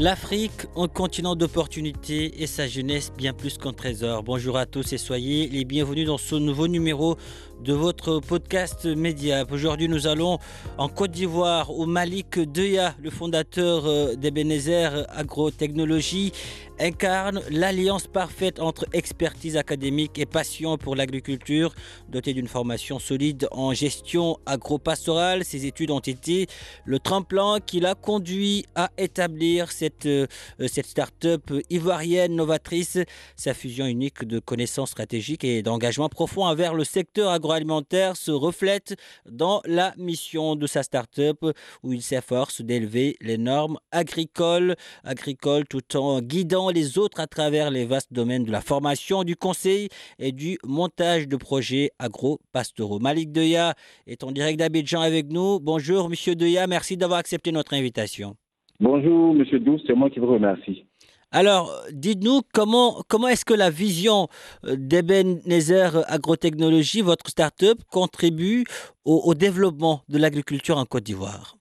L'Afrique, un continent d'opportunités et sa jeunesse bien plus qu'un trésor. Bonjour à tous et soyez les bienvenus dans ce nouveau numéro de votre podcast Média. Aujourd'hui, nous allons en Côte d'Ivoire au Malik Deya, le fondateur euh, d'Ebenezer Agrotechnologie, incarne l'alliance parfaite entre expertise académique et passion pour l'agriculture. Doté d'une formation solide en gestion agro-pastorale, ses études ont été le tremplin qui l'a conduit à établir cette, euh, cette start-up ivoirienne novatrice. Sa fusion unique de connaissances stratégiques et d'engagement profond envers le secteur agroalimentaire se reflète dans la mission de sa start-up où il s'efforce d'élever les normes agricoles, agricoles tout en guidant les autres à travers les vastes domaines de la formation, du conseil et du montage de projets agro-pastoraux. Malik Deya est en direct d'Abidjan avec nous. Bonjour Monsieur Deya, merci d'avoir accepté notre invitation. Bonjour Monsieur Douce, c'est moi qui vous remercie. Alors, dites-nous comment, comment est-ce que la vision d'Ebenezer Agrotechnologie, votre start-up, contribue au, au développement de l'agriculture en Côte d'Ivoire?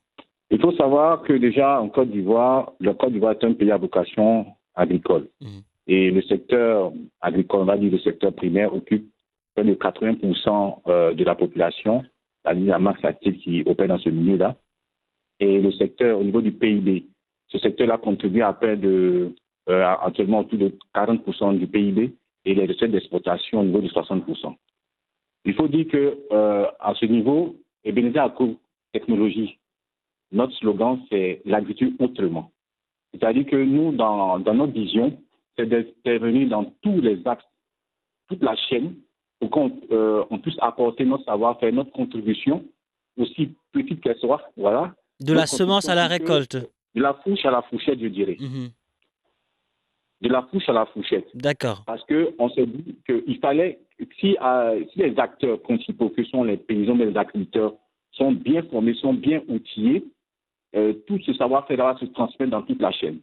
Il faut savoir que déjà en Côte d'Ivoire, le Côte d'Ivoire est un pays à vocation agricole. Mhm. Et le secteur agricole, on va dire le secteur primaire, occupe près de 80% euh, de la population, la la masse active qui opère dans ce milieu-là. Et le secteur, au niveau du PIB, ce secteur-là contribue à près de euh, actuellement autour de 40% du PIB et les recettes d'exportation au niveau de 60%. Il faut dire que euh, à ce niveau, Ebenezer Agro Technologie, notre slogan, c'est l'agriculture autrement. C'est-à-dire que nous, dans, dans notre vision, c'est d'intervenir dans tous les axes, toute la chaîne, pour qu'on euh, puisse apporter notre savoir-faire, notre contribution, aussi petite qu'elle soit, voilà. De la semence à la récolte. De la fourche à la fourchette, je dirais. Mhm. De la fourche à la fourchette. D'accord. parce qu'on s'est dit qu'il fallait, si, euh, si les acteurs principaux, que sont les paysans et les agriculteurs, sont bien formés, sont bien outillés, euh, tout ce savoir-faire va se transmettre dans toute la chaîne.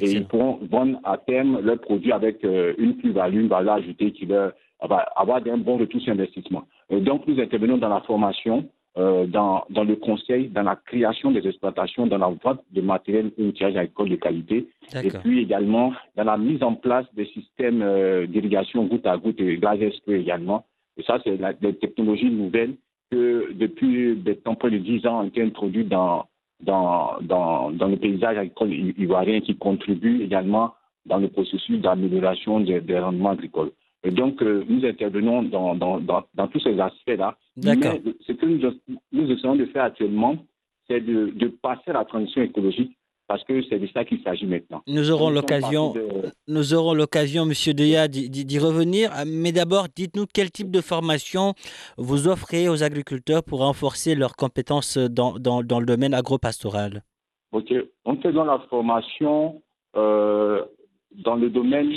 Et ils pourront vendre à terme leurs produits avec euh, une plus-value, une valeur ajoutée qui va va avoir un bon retour sur investissement. Donc, nous intervenons dans la formation, euh, dans, dans le conseil, dans la création des exploitations, dans la vente de matériel et outillage agricole de qualité, et puis également dans la mise en place des systèmes euh, d'irrigation goutte à goutte et gaz également. Et ça, c'est des technologies nouvelles que depuis des temps près de 10 ans ont été introduites dans, dans, dans, dans le paysage agricole ivoirien qui contribuent également dans le processus d'amélioration des, des rendements agricoles. Et donc, euh, nous intervenons dans, dans, dans, dans tous ces aspects-là. D'accord. Mais ce que nous, nous essayons de faire actuellement, c'est de, de passer à la transition écologique parce que c'est de ça qu'il s'agit maintenant. Nous aurons l'occasion, de- nous aurons l'occasion, Monsieur Deya, d'y revenir. Ah, Mais d'abord, dites-nous quel type de formation vous offrez aux agriculteurs pour renforcer leurs compétences dans, dans, dans le domaine agropastoral? Ok. On fait dans la formation euh, dans le domaine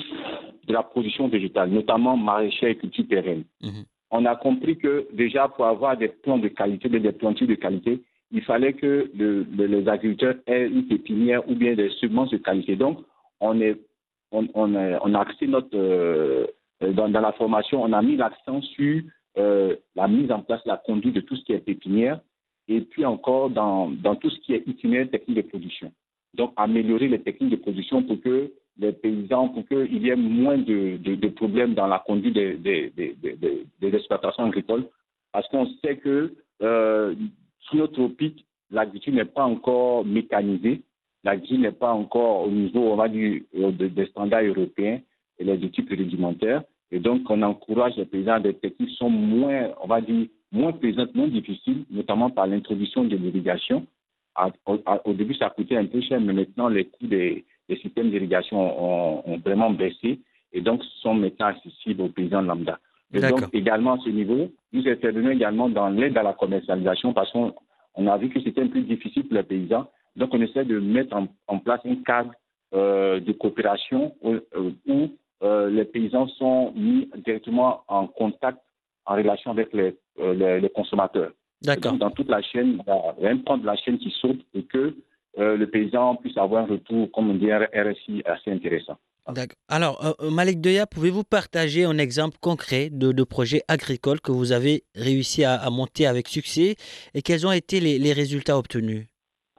de la production végétale, notamment maraîchère et culture pérenne. Mhm. On a compris que déjà pour avoir des plants de qualité, des plantures de qualité, il fallait que le- le- les agriculteurs aient une pépinière ou bien des semences de qualité. Donc, on, est, on, on, a, on a axé notre euh, dans, dans la formation, on a mis l'accent sur euh, la mise en place, la conduite de tout ce qui est pépinière, et puis encore dans, dans tout ce qui est itinéraire technique de production. Donc, améliorer les techniques de production pour que les paysans, pour qu'il y ait moins de, problèmes dans la conduite des, exploitations agricoles. Parce qu'on sait que euh, sous notre tropique, l'agriculture n'est pas encore mécanisée, l'agriculture n'est pas encore au niveau, on va dire, euh, de- des standards européens. et les outils rudimentaires. Et donc, on encourage les paysans à des techniques qui sont moins, on va dire, moins présentes, moins difficiles, notamment par l'introduction de l'irrigation. Au, début, ça coûtait un peu cher, mais maintenant, les coûts des, systèmes d'irrigation ont, vraiment baissé et donc sont maintenant accessibles aux paysans lambda. Et donc, également à ce niveau, nous intervenons également dans l'aide à la commercialisation parce qu'on a vu que c'était un peu difficile pour les paysans. Donc, on essaie de mettre en, place un cadre euh, de coopération où, euh, euh, les paysans sont mis directement en contact, en relation avec les, les, consommateurs. D'accord. Dans toute la chaîne, il y a un point de la chaîne qui saute et que le paysan puisse avoir un retour, comme on dit, RSI assez intéressant. Alors, euh, euh, Malik Deya, pouvez-vous partager un exemple concret de, de projet agricole que vous avez réussi à, monter avec succès et quels ont été les, résultats obtenus?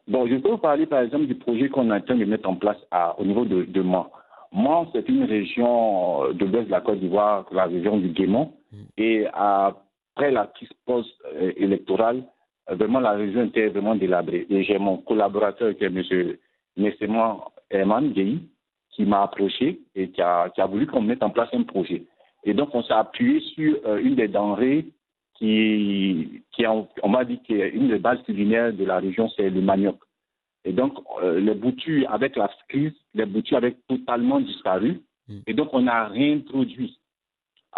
Bon, je peux vous parler par exemple du projet qu'on est en train de mettre en place au niveau de, de Mans. Mans, c'est une région euh, de l'ouest de la Côte d'Ivoire, la région du Guémont. Mm. Et après la crise post-électorale, vraiment la région était vraiment délabrée. Et j'ai mon collaborateur qui est M. Nessema Herman qui m'a approché et qui a, qui a voulu qu'on mette en place un projet. Et donc, on s'est appuyé sur euh, une des denrées qui, qui on, m'a dit qu'une des bases culinaires de la région, c'est le manioc. Et donc, euh, les boutures, avec la crise, les boutures avaient totalement disparu. Mm. Et donc, on a réintroduit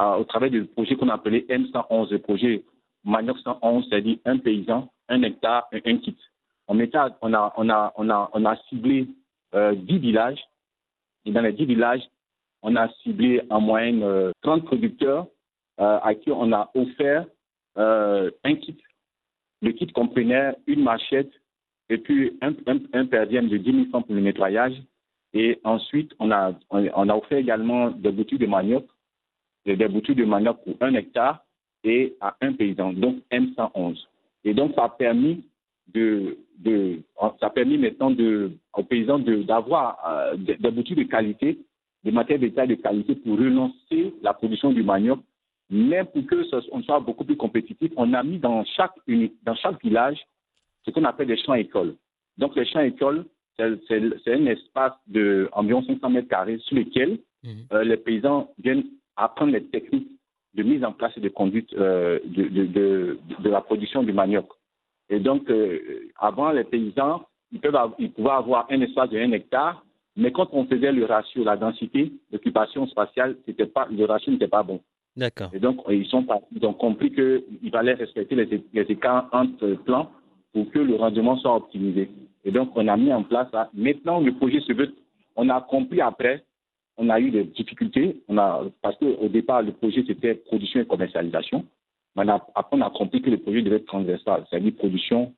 euh, au travers du projet qu'on appelait M111, le projet Manioc 111, c'est-à-dire un paysan, un hectare, un, kit. On, on, a, on, a, on, a, on a ciblé 10 villages et dans les 10 villages, on a ciblé en moyenne 30 euh, producteurs euh, à qui on a offert euh, un kit. Le kit comprenait une machette et puis un, un, un de 10 000 francs pour le nettoyage. Et ensuite, on a, on a offert également des boutures de manioc, des, boutures de manioc pour un hectare et à un paysan, donc M111. Et donc, ça a permis de, de, ça a permis maintenant de, aux paysans d'avoir euh, des boutiques de qualité, des matériels d'état de qualité pour relancer la production du manioc. Mais pour que on soit beaucoup plus compétitif, on a mis dans chaque, dans chaque village ce qu'on appelle des champs écoles. Donc les champs écoles, c'est un espace d'environ 500 mètres carrés sur lequel mhm. euh, les paysans viennent apprendre les techniques de mise en place et de conduite euh, de, de, de, de, la production du manioc. Et donc, euh, avant, les paysans, ils, peuvent ils pouvaient avoir un espace de 1 hectare, mais quand on faisait le ratio, la densité d'occupation spatiale, pas, le ratio n'était pas bon. D'accord. Et donc, ils, sont, ils ont compris qu'il fallait respecter les, les écarts entre plans pour que le rendement soit optimisé. Et donc, on a mis en place ça. Maintenant, le projet se veut, on a compris après, on a eu des difficultés, on a, parce qu'au départ, le projet, c'était production et commercialisation. Après, on a compris que le projet devait être transversal, c'est-à-dire production,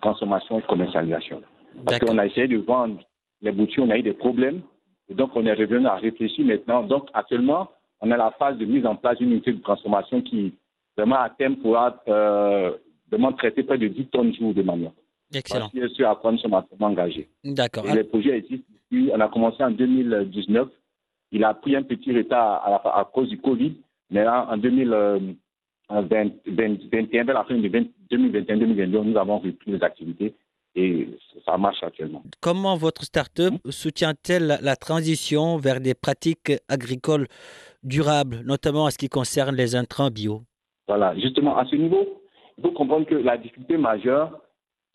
consommation et commercialisation. Parce qu'on a essayé de vendre les boutiques, on a eu des problèmes. Et donc, on est revenu à réfléchir maintenant. Donc, actuellement, on a la phase de mise en place d'une unité de transformation qui, vraiment, à terme, pourra euh, vraiment traiter près de 10 tonnes jour de manioc. Excellent. C'est sûr à quoi nous sommes engagés. D'accord. Et le projet existe On a commencé en 2019. Il a pris un petit retard à, à cause du Covid. Mais là, en 2000, en 2021, vers la fin de 2021-2022, nous avons repris les activités et ça marche actuellement. Comment votre start-up soutient-elle la transition vers des pratiques agricoles durables, notamment en ce qui concerne les intrants bio? Voilà, justement, à ce niveau, il faut comprendre que la difficulté majeure,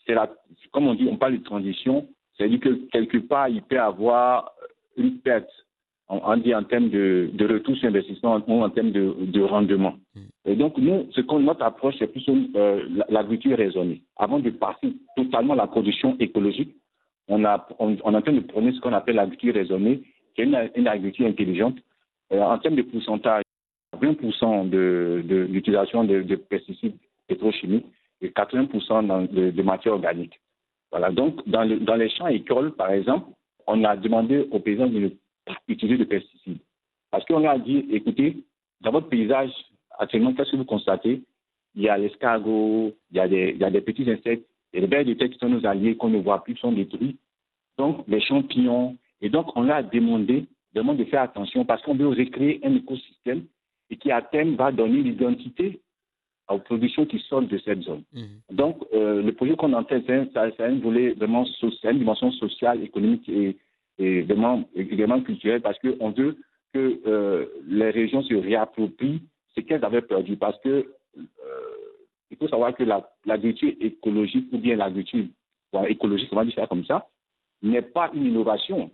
c'est la, comme on dit, on parle de transition, c'est-à-dire que quelque part, il peut y avoir une perte on, dit en termes de, de retour sur investissement ou en termes de, de rendement. Et donc, nous, ce qu'on, notre approche, c'est plus euh, l'agriculture raisonnée. Avant de passer totalement à la production écologique, on, a, on, est en train de prôner ce qu'on appelle l'agriculture raisonnée, qui est une, agriculture intelligente. Euh, en termes de pourcentage, 20% de, de, l'utilisation de, de, pesticides pétrochimiques et 80% de, de matière organique. Voilà. Donc, dans, dans les champs écoles, par exemple, on a demandé aux paysans de utiliser de pesticides. Parce qu'on a dit, écoutez, dans votre paysage, actuellement, qu'est-ce que vous constatez? Il y a l'escargot, il, y a des, il y a des petits insectes, et les belles de terre qui sont nos alliés, qu'on ne voit plus, sont détruits. Donc, les champignons. Et donc, on a demandé, demandé de faire attention parce qu'on veut recréer un écosystème et qui, à terme, va donner l'identité aux productions qui sortent de cette zone. Mmh. Donc, euh, le projet qu'on entend, c'est un, volet vraiment social, une dimension sociale, économique et, et vraiment, également culturel parce qu'on veut que euh, les régions se réapproprient ce qu'elles avaient perdu. Parce que euh, il faut savoir que l'agriculture écologique ou bien l'agriculture écologique, on va dire ça comme ça, n'est pas une innovation.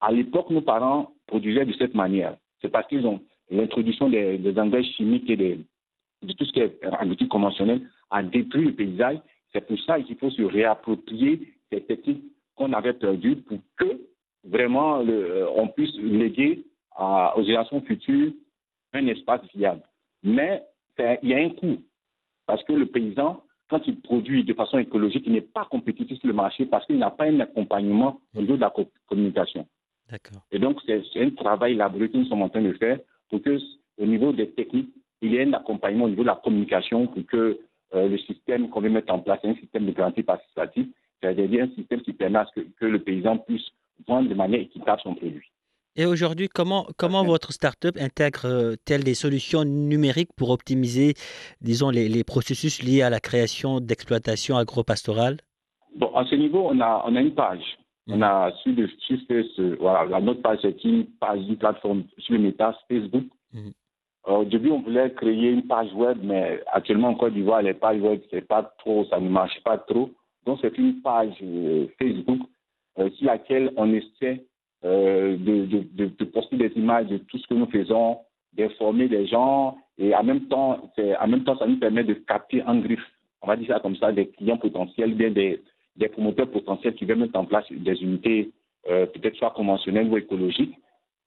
À l'époque, nos parents produisaient de cette manière. C'est parce qu'ils ont l'introduction des, engrais chimiques et de tout ce qui est agriculture conventionnelle a détruit le paysage. C'est pour ça qu'il faut se réapproprier ces techniques qu'on avait perdues pour que vraiment euh, on puisse léguer aux générations futures un espace viable. Mais il y a un coût, parce que le paysan, quand il produit de façon écologique, il n'est pas compétitif sur le marché parce qu'il n'a pas un accompagnement au niveau de la communication. Et donc, c'est un travail laborieux que nous sommes en train de faire pour que, au niveau des techniques, il y ait un accompagnement au niveau de la communication pour que euh, le système qu'on veut mettre en place, un système de garantie participative, c'est-à-dire un système qui permet que, que le paysan puisse de manière équitable son produit. Et aujourd'hui, comment, comment votre startup intègre-t-elle des solutions numériques pour optimiser, disons, les, processus liés à la création d'exploitations agro-pastorales? Bon, à ce niveau, on a, on a une page. On a sur, le, sur ce, voilà, notre page, c'est une page, une plateforme sur le méta Facebook. Mhm. Au début, on voulait créer une page web, mais actuellement en Côte d'Ivoire, les pages web, c'est pas trop, ça ne marche pas trop. Donc, c'est une page euh, Facebook euh, sur laquelle on essaie euh, de, de, de, poster des images de tout ce que nous faisons, d'informer les gens et en même temps, en même temps, ça nous permet de capter en griffe, on va dire ça comme ça, des clients potentiels, bien des, des promoteurs potentiels qui veulent mettre en place des unités euh, peut-être soit conventionnelles ou écologiques.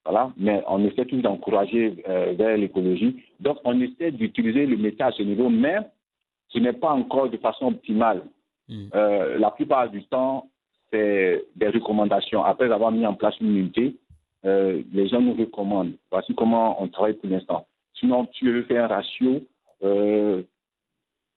Voilà, mais on essaie toujours d'encourager euh, vers l'écologie. Donc, on essaie d'utiliser le métier à ce niveau, mais ce n'est pas encore de façon optimale. Hmm. la plupart du temps, des recommandations. Après avoir mis en place une unité, euh, les gens nous recommandent. Voici comment on travaille pour l'instant. Sinon, tu veux faire un ratio, euh,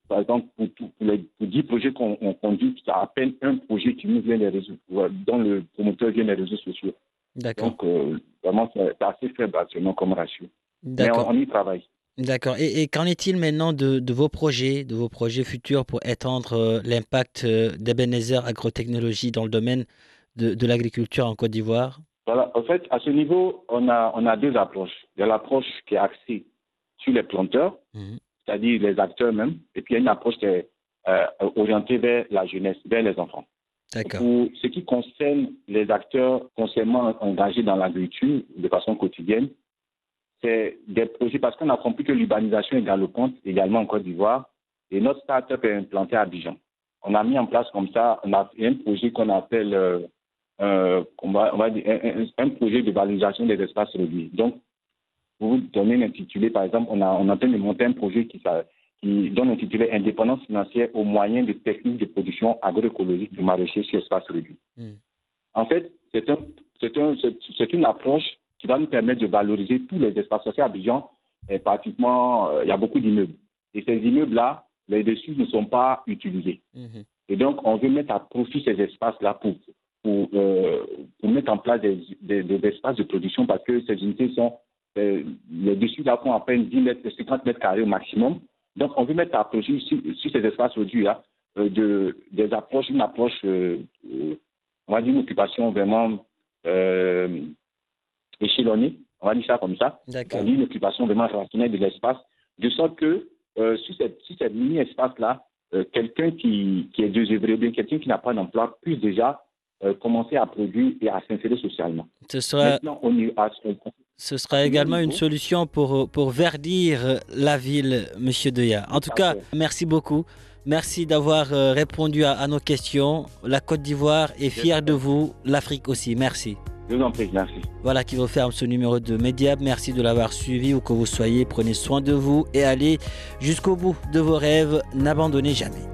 par exemple, pour, les, 10 projets qu'on conduit, tu as à peine un projet qui nous vient des réseaux, dont le promoteur vient des réseaux sociaux. D'accord. Donc, euh, vraiment, c'est assez faible actuellement comme ratio. Mais on y travaille. D'accord. Et, qu'en est-il maintenant de, vos projets, de vos projets futurs pour étendre euh, l'impact euh, d'Ebenezer Agrotechnologie dans le domaine de, l'agriculture en Côte d'Ivoire? Voilà. En fait, à ce niveau, on a, on a deux approches. Il y a l'approche qui est axée sur les planteurs, mmh. c'est-à-dire les acteurs même, et puis il y a une approche qui est euh, orientée vers la jeunesse, vers les enfants. D'accord. Pour ce qui concerne les acteurs concernant engagés dans l'agriculture de façon quotidienne, c'est des projets, parce qu'on a compris que l'urbanisation est galopante également en Côte d'Ivoire, et notre start-up est implantée à Abidjan. On a mis en place comme ça, on a un projet qu'on appelle euh, euh, on va, on va dire, un, projet de valorisation des espaces réduits. Donc, pour vous donner un intitulé, par exemple, on, a, on est en train de monter un projet qui, qui donne l'intitulé Indépendance financière aux moyens de techniques de production agroécologique du maraîcher sur espace réduit. Hmm. En fait, c'est un, un, une approche qui va nous permettre de valoriser tous les espaces sociaux à Abidjan. Et pratiquement, euh, il y a beaucoup d'immeubles. Et ces immeubles-là, les dessus ne sont pas utilisés. Mhm. Et donc, on veut mettre à profit ces espaces-là pour, pour, euh, pour, mettre en place des, des, espaces de production parce que ces unités sont, euh, les dessus là font à peine 10 mètres, 50 mètres carrés au maximum. Donc, on veut mettre à profit sur, ces espaces réduits-là de, des approches, une approche, on va dire une occupation vraiment échelonné, on va dire ça comme ça, une occupation vraiment rationnelle de l'espace, de sorte que euh, sur, cette, mini-espace-là, euh, quelqu'un qui, qui est désœuvré, bien quelqu'un qui n'a pas d'emploi, puisse déjà euh, commencer à produire et à s'insérer socialement. Ce sera, ce sera également une solution pour, pour verdir la ville, Monsieur Deya. En tout cas, merci beaucoup. Merci d'avoir répondu à, à, nos questions. La Côte d'Ivoire est fière de vous, l'Afrique aussi. Merci. Je vous en prie, merci. Voilà qui referme ce numéro de Mediap. Merci de l'avoir suivi où que vous soyez. Prenez soin de vous et allez jusqu'au bout de vos rêves. N'abandonnez jamais.